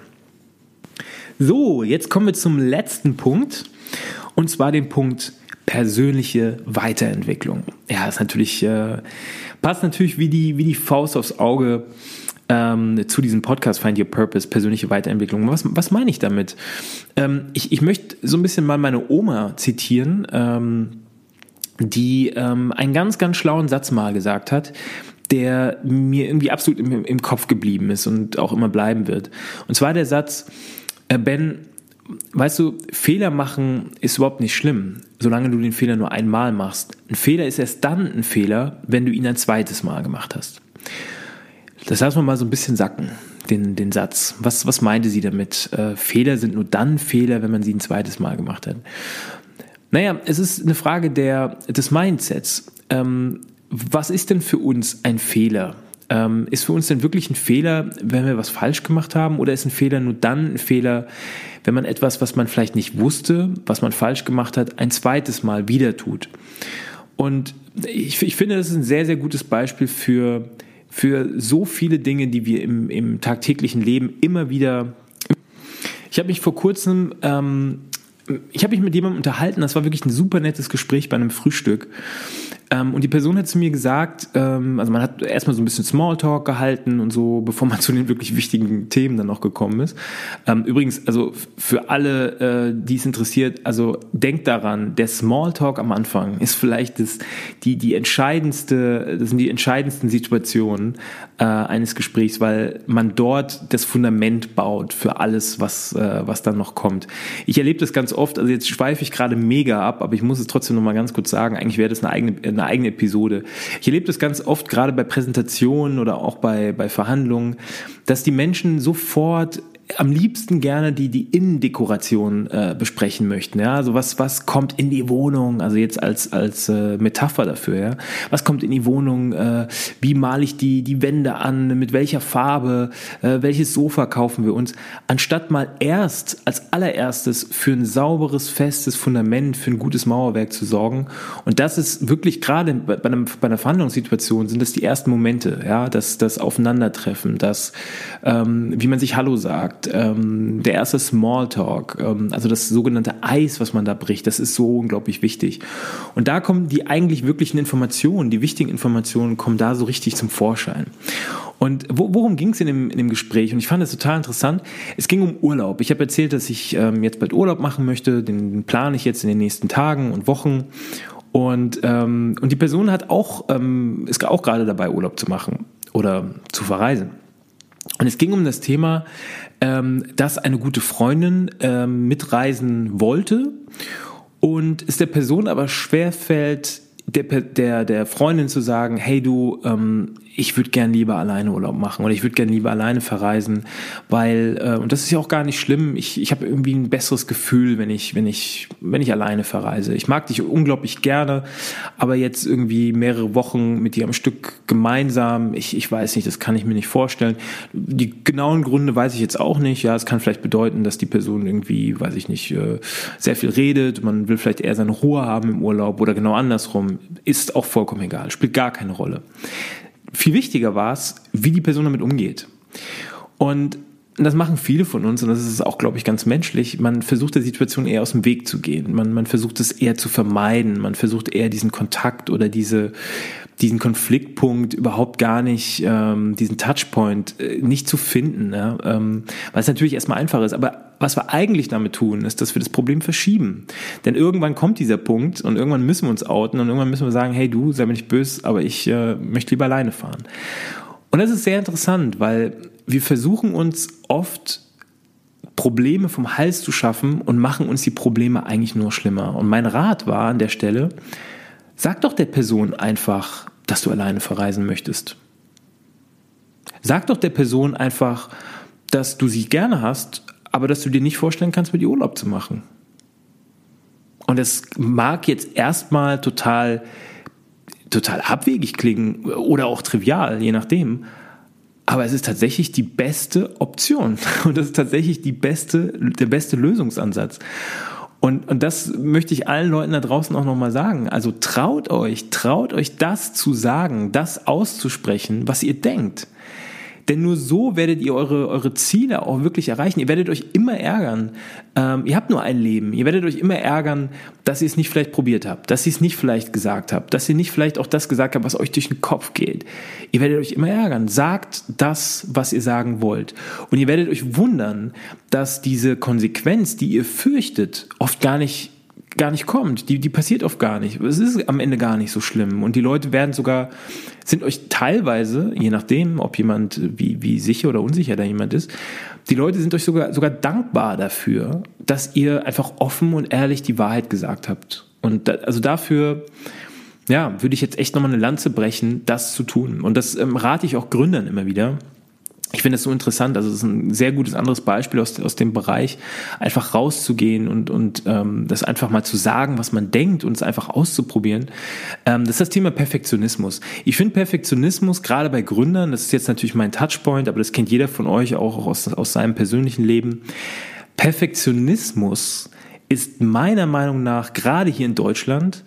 So, jetzt kommen wir zum letzten Punkt und zwar den Punkt persönliche Weiterentwicklung. Ja, das natürlich äh, passt natürlich wie die wie die Faust aufs Auge ähm, zu diesem Podcast Find Your Purpose, persönliche Weiterentwicklung. Was, was meine ich damit? Ähm, ich, ich möchte so ein bisschen mal meine Oma zitieren, ähm, die ähm, einen ganz, ganz schlauen Satz mal gesagt hat, der mir irgendwie absolut im, im Kopf geblieben ist und auch immer bleiben wird. Und zwar der Satz, ben, weißt du, Fehler machen ist überhaupt nicht schlimm, solange du den Fehler nur einmal machst. Ein Fehler ist erst dann ein Fehler, wenn du ihn ein zweites Mal gemacht hast. Das lassen wir mal so ein bisschen sacken, den, den Satz. Was, was meinte sie damit? Äh, Fehler sind nur dann Fehler, wenn man sie ein zweites Mal gemacht hat. Naja, es ist eine Frage der, des Mindsets. Ähm, was ist denn für uns ein Fehler? Ähm, ist für uns denn wirklich ein Fehler, wenn wir was falsch gemacht haben? Oder ist ein Fehler nur dann ein Fehler, wenn man etwas, was man vielleicht nicht wusste, was man falsch gemacht hat, ein zweites Mal wieder tut? Und ich, ich finde, das ist ein sehr, sehr gutes Beispiel für, für so viele Dinge, die wir im, im tagtäglichen Leben immer wieder. Ich habe mich vor kurzem ähm, ich habe mich mit jemandem unterhalten, das war wirklich ein super nettes Gespräch bei einem Frühstück. Ähm, und die Person hat zu mir gesagt, ähm, also man hat erstmal so ein bisschen Smalltalk gehalten und so, bevor man zu den wirklich wichtigen Themen dann noch gekommen ist. Ähm, übrigens, also für alle, äh, die es interessiert, also denkt daran, der Smalltalk am Anfang ist vielleicht das, die, die entscheidendste, das sind die entscheidendsten Situationen äh, eines Gesprächs, weil man dort das Fundament baut für alles, was, äh, was dann noch kommt. Ich erlebe das ganz oft, also jetzt schweife ich gerade mega ab, aber ich muss es trotzdem noch mal ganz kurz sagen, eigentlich wäre das eine eigene, eine eine eigene Episode. Ich erlebe das ganz oft, gerade bei Präsentationen oder auch bei, bei Verhandlungen, dass die Menschen sofort am liebsten gerne die, die Innendekoration äh, besprechen möchten. Ja, also was, was kommt in die Wohnung? Also jetzt als, als äh, Metapher dafür, ja. Was kommt in die Wohnung? Äh, wie male ich die, die Wände an? Mit welcher Farbe? Äh, welches Sofa kaufen wir uns? Anstatt mal erst als allererstes für ein sauberes, festes Fundament, für ein gutes Mauerwerk zu sorgen. Und das ist wirklich gerade bei, einem, bei einer Verhandlungssituation sind das die ersten Momente, ja, das, das Aufeinandertreffen, das, ähm, wie man sich Hallo sagt ähm, der erste Smalltalk, ähm, also das sogenannte Eis, was man da bricht, das ist so unglaublich wichtig. Und da kommen die eigentlich wirklichen Informationen, die wichtigen Informationen kommen da so richtig zum Vorschein. Und worum ging es in dem, in dem Gespräch? Und ich fand das total interessant. Es ging um Urlaub. Ich habe erzählt, dass ich ähm, jetzt bald Urlaub machen möchte. Den, den plane ich jetzt in den nächsten Tagen und Wochen. Und, ähm, und die Person hat auch, ähm, ist auch gerade dabei, Urlaub zu machen oder zu verreisen. Und es ging um das Thema, ähm, dass eine gute Freundin ähm, mitreisen wollte und es der Person aber schwerfällt, der, der, der Freundin zu sagen, hey du, ähm, ich würde gern lieber alleine Urlaub machen oder ich würde gern lieber alleine verreisen, weil, äh, und das ist ja auch gar nicht schlimm, ich, ich habe irgendwie ein besseres Gefühl, wenn ich, wenn ich, wenn ich alleine verreise. Ich mag dich unglaublich gerne, aber jetzt irgendwie mehrere Wochen mit dir am Stück gemeinsam, ich, ich weiß nicht, das kann ich mir nicht vorstellen. Die genauen Gründe weiß ich jetzt auch nicht. Ja, es kann vielleicht bedeuten, dass die Person irgendwie, weiß ich nicht, äh, sehr viel redet, man will vielleicht eher seine Ruhe haben im Urlaub oder genau andersrum. Ist auch vollkommen egal, spielt gar keine Rolle viel wichtiger war es, wie die Person damit umgeht. Und das machen viele von uns und das ist auch, glaube ich, ganz menschlich. Man versucht der Situation eher aus dem Weg zu gehen. Man, man versucht es eher zu vermeiden. Man versucht eher diesen Kontakt oder diese, diesen Konfliktpunkt überhaupt gar nicht, ähm, diesen Touchpoint äh, nicht zu finden. Ja? Ähm, weil es natürlich erstmal einfach ist. Aber was wir eigentlich damit tun, ist, dass wir das Problem verschieben. Denn irgendwann kommt dieser Punkt und irgendwann müssen wir uns outen und irgendwann müssen wir sagen, hey du, sei mir nicht böse, aber ich äh, möchte lieber alleine fahren. Und das ist sehr interessant, weil wir versuchen uns oft Probleme vom Hals zu schaffen und machen uns die Probleme eigentlich nur schlimmer. Und mein Rat war an der Stelle, sag doch der Person einfach, dass du alleine verreisen möchtest. Sag doch der Person einfach, dass du sie gerne hast, aber dass du dir nicht vorstellen kannst, mit ihr Urlaub zu machen. Und es mag jetzt erstmal total, total abwegig klingen oder auch trivial, je nachdem. Aber es ist tatsächlich die beste Option. Und das ist tatsächlich die beste, der beste Lösungsansatz. Und, und das möchte ich allen Leuten da draußen auch nochmal sagen. Also traut euch, traut euch das zu sagen, das auszusprechen, was ihr denkt. Denn nur so werdet ihr eure, eure Ziele auch wirklich erreichen. Ihr werdet euch immer ärgern. Ähm, ihr habt nur ein Leben. Ihr werdet euch immer ärgern, dass ihr es nicht vielleicht probiert habt, dass ihr es nicht vielleicht gesagt habt, dass ihr nicht vielleicht auch das gesagt habt, was euch durch den Kopf geht. Ihr werdet euch immer ärgern. Sagt das, was ihr sagen wollt. Und ihr werdet euch wundern, dass diese Konsequenz, die ihr fürchtet, oft gar nicht gar nicht kommt. Die, die passiert oft gar nicht. Es ist am Ende gar nicht so schlimm. Und die Leute werden sogar, sind euch teilweise, je nachdem, ob jemand, wie, wie sicher oder unsicher da jemand ist, die Leute sind euch sogar, sogar dankbar dafür, dass ihr einfach offen und ehrlich die Wahrheit gesagt habt. Und da, also dafür, ja, würde ich jetzt echt nochmal eine Lanze brechen, das zu tun. Und das ähm, rate ich auch Gründern immer wieder ich finde es so interessant, also es ist ein sehr gutes anderes Beispiel aus, aus dem Bereich, einfach rauszugehen und, und ähm, das einfach mal zu sagen, was man denkt und es einfach auszuprobieren. Ähm, das ist das Thema Perfektionismus. Ich finde Perfektionismus gerade bei Gründern, das ist jetzt natürlich mein Touchpoint, aber das kennt jeder von euch auch, auch aus, aus seinem persönlichen Leben. Perfektionismus ist meiner Meinung nach gerade hier in Deutschland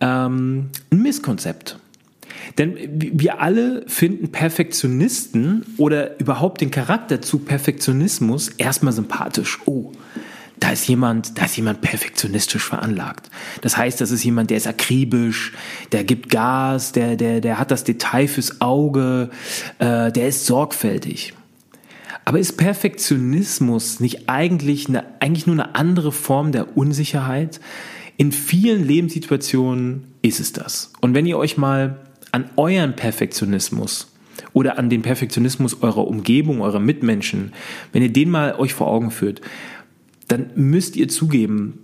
ähm, ein Misskonzept. Denn wir alle finden Perfektionisten oder überhaupt den Charakter zu Perfektionismus erstmal sympathisch. Oh, da ist jemand, da ist jemand perfektionistisch veranlagt. Das heißt, das ist jemand, der ist akribisch, der gibt Gas, der, der, der hat das Detail fürs Auge, äh, der ist sorgfältig. Aber ist Perfektionismus nicht eigentlich, eine, eigentlich nur eine andere Form der Unsicherheit? In vielen Lebenssituationen ist es das. Und wenn ihr euch mal an euren Perfektionismus oder an den Perfektionismus eurer Umgebung, eurer Mitmenschen, wenn ihr den mal euch vor Augen führt, dann müsst ihr zugeben,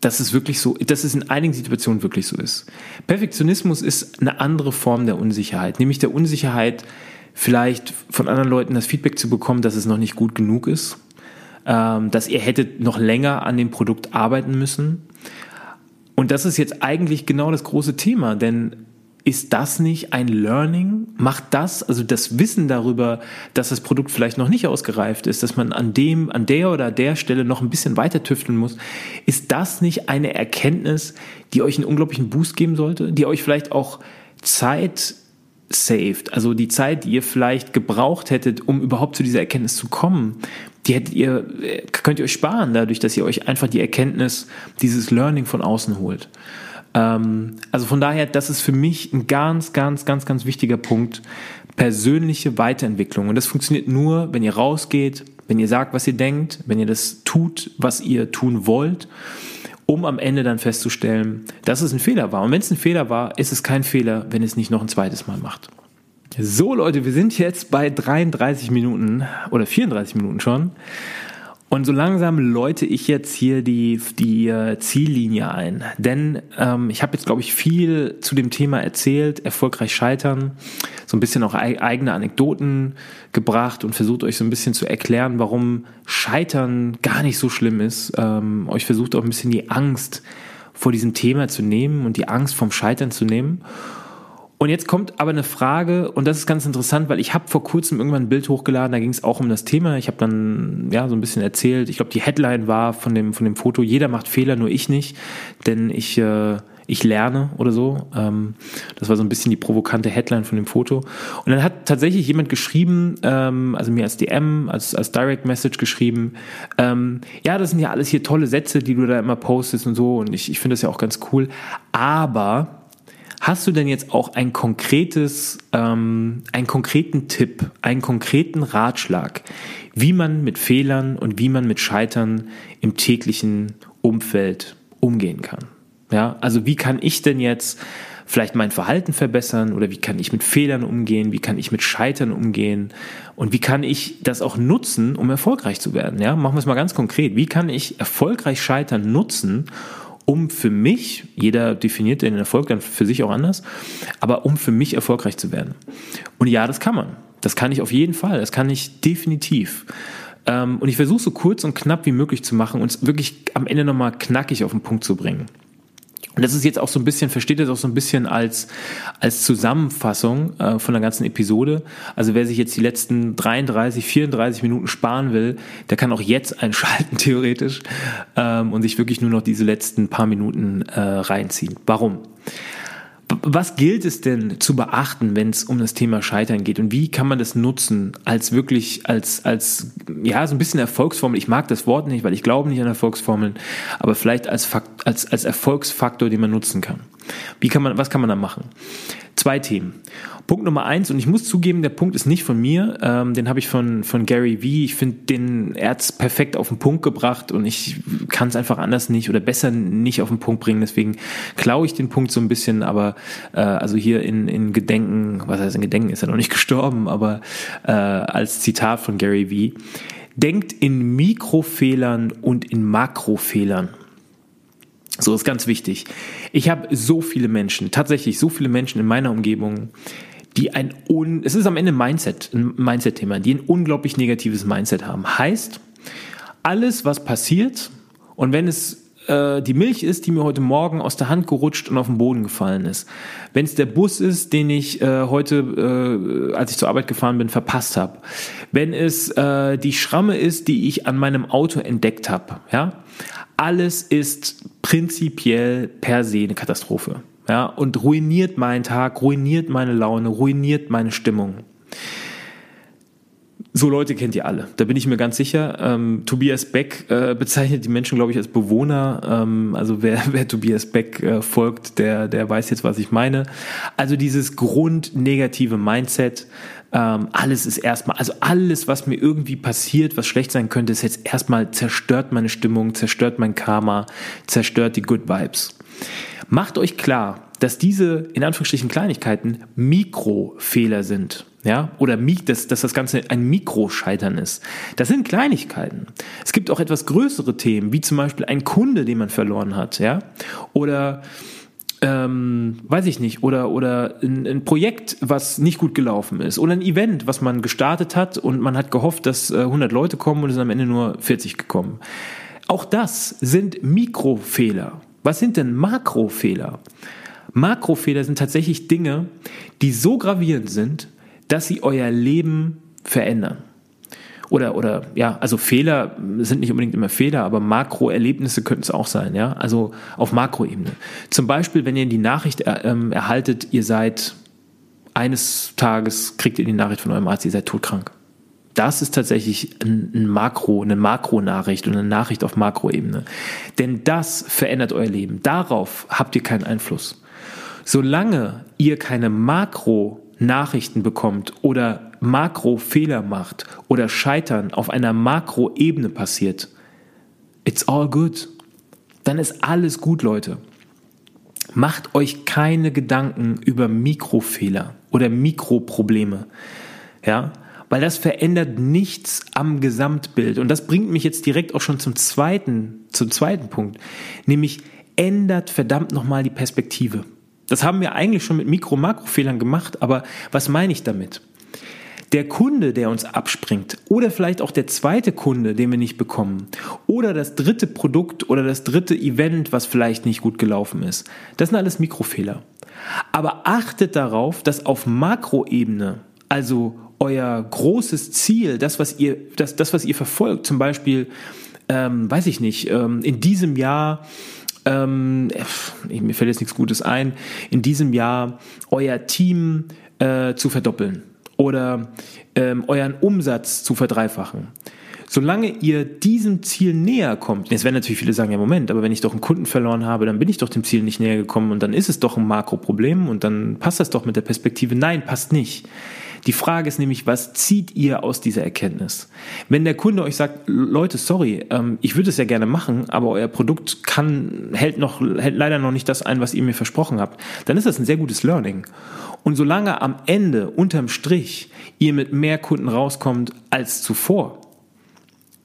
dass es wirklich so, dass es in einigen Situationen wirklich so ist. Perfektionismus ist eine andere Form der Unsicherheit, nämlich der Unsicherheit, vielleicht von anderen Leuten das Feedback zu bekommen, dass es noch nicht gut genug ist, ähm, dass ihr hättet noch länger an dem Produkt arbeiten müssen. Und das ist jetzt eigentlich genau das große Thema, denn ist das nicht ein Learning? Macht das, also das Wissen darüber, dass das Produkt vielleicht noch nicht ausgereift ist, dass man an dem, an der oder der Stelle noch ein bisschen weiter tüfteln muss, ist das nicht eine Erkenntnis, die euch einen unglaublichen Boost geben sollte, die euch vielleicht auch Zeit saved, also die Zeit, die ihr vielleicht gebraucht hättet, um überhaupt zu dieser Erkenntnis zu kommen, die hättet ihr, könnt ihr euch sparen, dadurch, dass ihr euch einfach die Erkenntnis, dieses Learning von außen holt. Ähm, also von daher, das ist für mich ein ganz, ganz, ganz, ganz wichtiger Punkt. Persönliche Weiterentwicklung. Und das funktioniert nur, wenn ihr rausgeht, wenn ihr sagt, was ihr denkt, wenn ihr das tut, was ihr tun wollt, um am Ende dann festzustellen, dass es ein Fehler war. Und wenn es ein Fehler war, ist es kein Fehler, wenn es nicht noch ein zweites Mal macht. So Leute, wir sind jetzt bei 33 Minuten oder 34 Minuten schon. Und so langsam läute ich jetzt hier die, die äh, Ziellinie ein. Denn ähm, ich habe jetzt, glaube ich, viel zu dem Thema erzählt, erfolgreich scheitern, so ein bisschen auch eigene Anekdoten gebracht und versucht euch so ein bisschen zu erklären, warum Scheitern gar nicht so schlimm ist. Ähm, euch versucht auch ein bisschen die Angst vor diesem Thema zu nehmen und die Angst vom Scheitern zu nehmen. Und jetzt kommt aber eine Frage, und das ist ganz interessant, weil ich habe vor kurzem irgendwann ein Bild hochgeladen, da ging es auch um das Thema. Ich habe dann ja so ein bisschen erzählt. Ich glaube, die Headline war von dem von dem Foto: Jeder macht Fehler, nur ich nicht, denn ich äh, ich lerne oder so. Ähm, das war so ein bisschen die provokante Headline von dem Foto. Und dann hat tatsächlich jemand geschrieben, ähm, also mir als DM, als, als Direct Message geschrieben, ähm, ja, das sind ja alles hier tolle Sätze, die du da immer postest und so. Und ich, ich finde das ja auch ganz cool. Aber Hast du denn jetzt auch ein konkretes, ähm, einen konkreten Tipp, einen konkreten Ratschlag, wie man mit Fehlern und wie man mit Scheitern im täglichen Umfeld umgehen kann? Ja, also wie kann ich denn jetzt vielleicht mein Verhalten verbessern oder wie kann ich mit Fehlern umgehen, wie kann ich mit Scheitern umgehen und wie kann ich das auch nutzen, um erfolgreich zu werden? Ja, machen wir es mal ganz konkret. Wie kann ich erfolgreich Scheitern nutzen, um für mich, jeder definiert den Erfolg dann für sich auch anders, aber um für mich erfolgreich zu werden. Und ja, das kann man. Das kann ich auf jeden Fall. Das kann ich definitiv. Ähm, und ich versuche so kurz und knapp wie möglich zu machen und es wirklich am Ende nochmal knackig auf den Punkt zu bringen. Und das ist jetzt auch so ein bisschen, versteht das auch so ein bisschen als, als Zusammenfassung äh, von der ganzen Episode. Also wer sich jetzt die letzten 33, 34 Minuten sparen will, der kann auch jetzt einschalten, theoretisch, ähm, und sich wirklich nur noch diese letzten paar Minuten äh, reinziehen. Warum? Was gilt es denn zu beachten, wenn es um das Thema Scheitern geht? Und wie kann man das nutzen als wirklich, als, als, ja, so ein bisschen Erfolgsformel? Ich mag das Wort nicht, weil ich glaube nicht an Erfolgsformeln, aber vielleicht als, Fakt, als, als Erfolgsfaktor, den man nutzen kann. Wie kann man, was kann man da machen? Zwei Themen. Punkt Nummer eins, und ich muss zugeben, der Punkt ist nicht von mir, ähm, den habe ich von, von Gary Vee. Ich finde den Erz perfekt auf den Punkt gebracht und ich kann es einfach anders nicht oder besser nicht auf den Punkt bringen. Deswegen klaue ich den Punkt so ein bisschen, aber äh, also hier in, in Gedenken, was heißt in Gedenken, ist er noch nicht gestorben, aber äh, als Zitat von Gary Vee. Denkt in Mikrofehlern und in Makrofehlern. So ist ganz wichtig. Ich habe so viele Menschen, tatsächlich so viele Menschen in meiner Umgebung, die ein un, es ist am Ende Mindset, ein Mindset-Thema, die ein unglaublich negatives Mindset haben. Heißt, alles, was passiert, und wenn es äh, die Milch ist, die mir heute Morgen aus der Hand gerutscht und auf den Boden gefallen ist, wenn es der Bus ist, den ich äh, heute, äh, als ich zur Arbeit gefahren bin, verpasst habe, wenn es äh, die Schramme ist, die ich an meinem Auto entdeckt habe, ja, alles ist prinzipiell per se eine Katastrophe ja, und ruiniert meinen Tag, ruiniert meine Laune, ruiniert meine Stimmung. So Leute kennt ihr alle, da bin ich mir ganz sicher. Ähm, Tobias Beck äh, bezeichnet die Menschen, glaube ich, als Bewohner. Ähm, also wer, wer Tobias Beck äh, folgt, der, der weiß jetzt, was ich meine. Also dieses grundnegative Mindset, ähm, alles ist erstmal, also alles, was mir irgendwie passiert, was schlecht sein könnte, ist jetzt erstmal zerstört meine Stimmung, zerstört mein Karma, zerstört die Good Vibes. Macht euch klar, dass diese in Anführungsstrichen Kleinigkeiten Mikrofehler sind. Ja, oder dass, dass das Ganze ein Mikroscheitern ist. Das sind Kleinigkeiten. Es gibt auch etwas größere Themen, wie zum Beispiel ein Kunde, den man verloren hat, ja, oder ähm, weiß ich nicht, oder, oder ein, ein, Projekt, was nicht gut gelaufen ist, oder ein Event, was man gestartet hat und man hat gehofft, dass äh, 100 Leute kommen und es sind am Ende nur 40 gekommen. Auch das sind Mikrofehler. Was sind denn Makrofehler? Makrofehler sind tatsächlich Dinge, die so gravierend sind, dass sie euer Leben verändern. Oder, oder, ja, also Fehler sind nicht unbedingt immer Fehler, aber Makroerlebnisse könnten es auch sein, ja, also auf Makroebene. Zum Beispiel, wenn ihr die Nachricht er, ähm, erhaltet, ihr seid eines Tages, kriegt ihr die Nachricht von eurem Arzt, ihr seid todkrank das ist tatsächlich ein, ein Makro, eine Makronachricht und eine Nachricht auf Makroebene. Denn das verändert euer Leben. Darauf habt ihr keinen Einfluss. Solange ihr keine Makro-Nachrichten bekommt oder Makro-Fehler macht oder Scheitern auf einer Makroebene passiert, it's all good. Dann ist alles gut, Leute. Macht euch keine Gedanken über Mikrofehler oder Mikroprobleme. Ja, weil das verändert nichts am Gesamtbild. Und das bringt mich jetzt direkt auch schon zum zweiten, zum zweiten Punkt, nämlich ändert verdammt nochmal die Perspektive. Das haben wir eigentlich schon mit Mikro-Makro-Fehlern gemacht, aber was meine ich damit? Der Kunde, der uns abspringt, oder vielleicht auch der zweite Kunde, den wir nicht bekommen, oder das dritte Produkt oder das dritte Event, was vielleicht nicht gut gelaufen ist, das sind alles Mikrofehler. Aber achtet darauf, dass auf Makroebene, also euer großes Ziel, das, was ihr, das, das, was ihr verfolgt, zum Beispiel, ähm, weiß ich nicht, ähm, in diesem Jahr, ähm, mir fällt jetzt nichts Gutes ein, in diesem Jahr euer Team äh, zu verdoppeln oder ähm, euren Umsatz zu verdreifachen. Solange ihr diesem Ziel näher kommt, jetzt werden natürlich viele sagen, ja Moment, aber wenn ich doch einen Kunden verloren habe, dann bin ich doch dem Ziel nicht näher gekommen und dann ist es doch ein Makroproblem und dann passt das doch mit der Perspektive. Nein, passt nicht. Die Frage ist nämlich, was zieht ihr aus dieser Erkenntnis? Wenn der Kunde euch sagt, Leute, sorry, ähm, ich würde es ja gerne machen, aber euer Produkt kann, hält noch, hält leider noch nicht das ein, was ihr mir versprochen habt, dann ist das ein sehr gutes Learning. Und solange am Ende, unterm Strich, ihr mit mehr Kunden rauskommt als zuvor,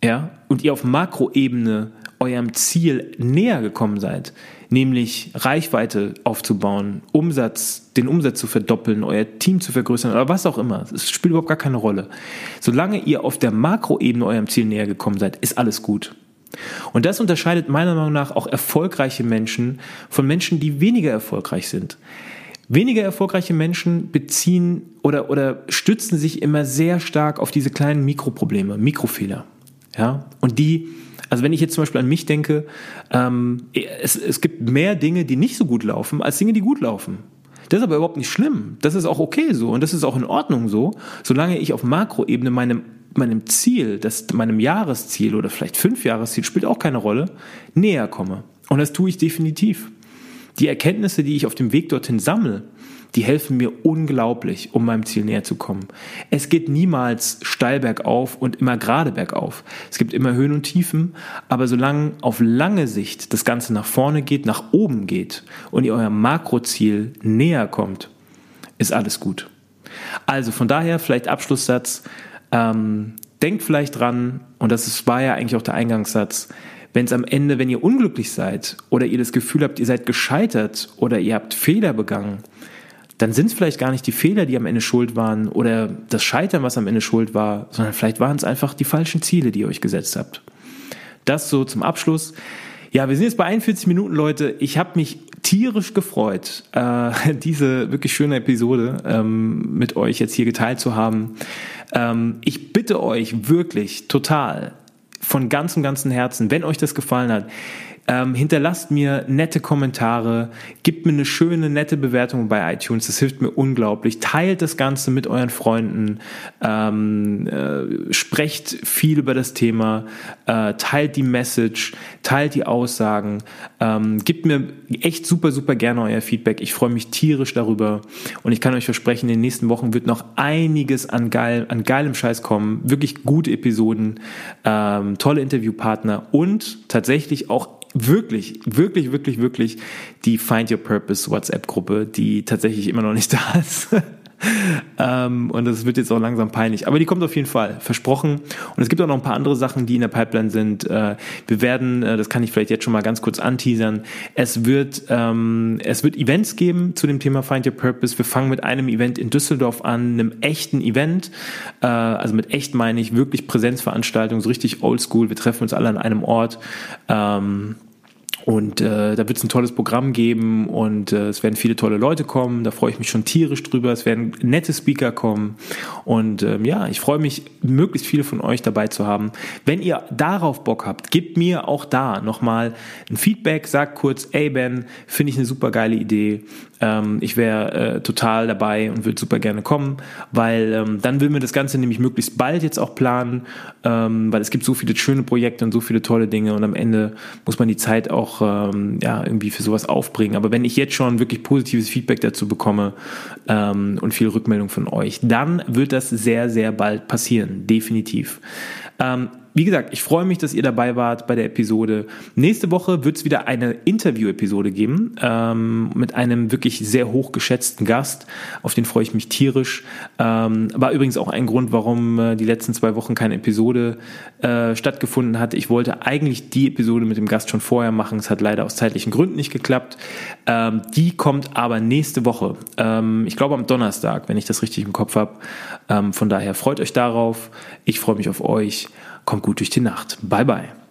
ja, und ihr auf Makroebene eurem Ziel näher gekommen seid, nämlich Reichweite aufzubauen, Umsatz, den Umsatz zu verdoppeln, euer Team zu vergrößern oder was auch immer. Es spielt überhaupt gar keine Rolle. Solange ihr auf der Makroebene eurem Ziel näher gekommen seid, ist alles gut. Und das unterscheidet meiner Meinung nach auch erfolgreiche Menschen von Menschen, die weniger erfolgreich sind. Weniger erfolgreiche Menschen beziehen oder, oder stützen sich immer sehr stark auf diese kleinen Mikroprobleme, Mikrofehler. Ja, und die, also wenn ich jetzt zum Beispiel an mich denke, ähm, es, es gibt mehr Dinge, die nicht so gut laufen, als Dinge, die gut laufen. Das ist aber überhaupt nicht schlimm. Das ist auch okay so und das ist auch in Ordnung so, solange ich auf Makroebene meinem meinem Ziel, das, meinem Jahresziel oder vielleicht fünf Jahresziel spielt auch keine Rolle, näher komme. Und das tue ich definitiv. Die Erkenntnisse, die ich auf dem Weg dorthin sammle, die helfen mir unglaublich, um meinem Ziel näher zu kommen. Es geht niemals steil bergauf und immer gerade bergauf. Es gibt immer Höhen und Tiefen, aber solange auf lange Sicht das Ganze nach vorne geht, nach oben geht und ihr eurem Makroziel näher kommt, ist alles gut. Also von daher vielleicht Abschlusssatz, ähm, denkt vielleicht dran, und das war ja eigentlich auch der Eingangssatz, wenn es am Ende, wenn ihr unglücklich seid oder ihr das Gefühl habt, ihr seid gescheitert oder ihr habt Fehler begangen, dann sind es vielleicht gar nicht die Fehler, die am Ende schuld waren oder das Scheitern, was am Ende schuld war, sondern vielleicht waren es einfach die falschen Ziele, die ihr euch gesetzt habt. Das so zum Abschluss. Ja, wir sind jetzt bei 41 Minuten, Leute. Ich habe mich tierisch gefreut, äh, diese wirklich schöne Episode ähm, mit euch jetzt hier geteilt zu haben. Ähm, ich bitte euch wirklich total von ganzem, ganzem Herzen, wenn euch das gefallen hat, ähm, hinterlasst mir nette Kommentare, gebt mir eine schöne, nette Bewertung bei iTunes. Das hilft mir unglaublich. Teilt das Ganze mit euren Freunden. Ähm, äh, sprecht viel über das Thema. Äh, teilt die Message. Teilt die Aussagen. Ähm, gebt mir echt super, super gerne euer Feedback. Ich freue mich tierisch darüber. Und ich kann euch versprechen, in den nächsten Wochen wird noch einiges an, geil, an geilem Scheiß kommen. Wirklich gute Episoden, ähm, tolle Interviewpartner und tatsächlich auch wirklich, wirklich, wirklich, wirklich die Find Your Purpose WhatsApp-Gruppe, die tatsächlich immer noch nicht da ist. Ähm, und das wird jetzt auch langsam peinlich. Aber die kommt auf jeden Fall, versprochen. Und es gibt auch noch ein paar andere Sachen, die in der Pipeline sind. Äh, wir werden, äh, das kann ich vielleicht jetzt schon mal ganz kurz anteasern, es wird, ähm, es wird Events geben zu dem Thema Find Your Purpose. Wir fangen mit einem Event in Düsseldorf an, einem echten Event. Äh, also mit echt meine ich wirklich Präsenzveranstaltung, so richtig oldschool. Wir treffen uns alle an einem Ort. Ähm, und äh, da wird es ein tolles Programm geben und äh, es werden viele tolle Leute kommen. Da freue ich mich schon tierisch drüber. Es werden nette Speaker kommen. Und ähm, ja, ich freue mich, möglichst viele von euch dabei zu haben. Wenn ihr darauf Bock habt, gebt mir auch da nochmal ein Feedback. Sagt kurz, ey Ben, finde ich eine super geile Idee. Ähm, ich wäre äh, total dabei und würde super gerne kommen, weil ähm, dann will mir das Ganze nämlich möglichst bald jetzt auch planen, ähm, weil es gibt so viele schöne Projekte und so viele tolle Dinge und am Ende muss man die Zeit auch ähm, ja irgendwie für sowas aufbringen. Aber wenn ich jetzt schon wirklich positives Feedback dazu bekomme ähm, und viel Rückmeldung von euch, dann wird das sehr, sehr bald passieren, definitiv. Ähm, wie gesagt, ich freue mich, dass ihr dabei wart bei der Episode. Nächste Woche wird es wieder eine Interview-Episode geben ähm, mit einem wirklich sehr hochgeschätzten Gast. Auf den freue ich mich tierisch. Ähm, war übrigens auch ein Grund, warum äh, die letzten zwei Wochen keine Episode äh, stattgefunden hat. Ich wollte eigentlich die Episode mit dem Gast schon vorher machen. Es hat leider aus zeitlichen Gründen nicht geklappt. Ähm, die kommt aber nächste Woche. Ähm, ich glaube am Donnerstag, wenn ich das richtig im Kopf habe. Ähm, von daher freut euch darauf. Ich freue mich auf euch. Kommt gut durch die Nacht. Bye bye.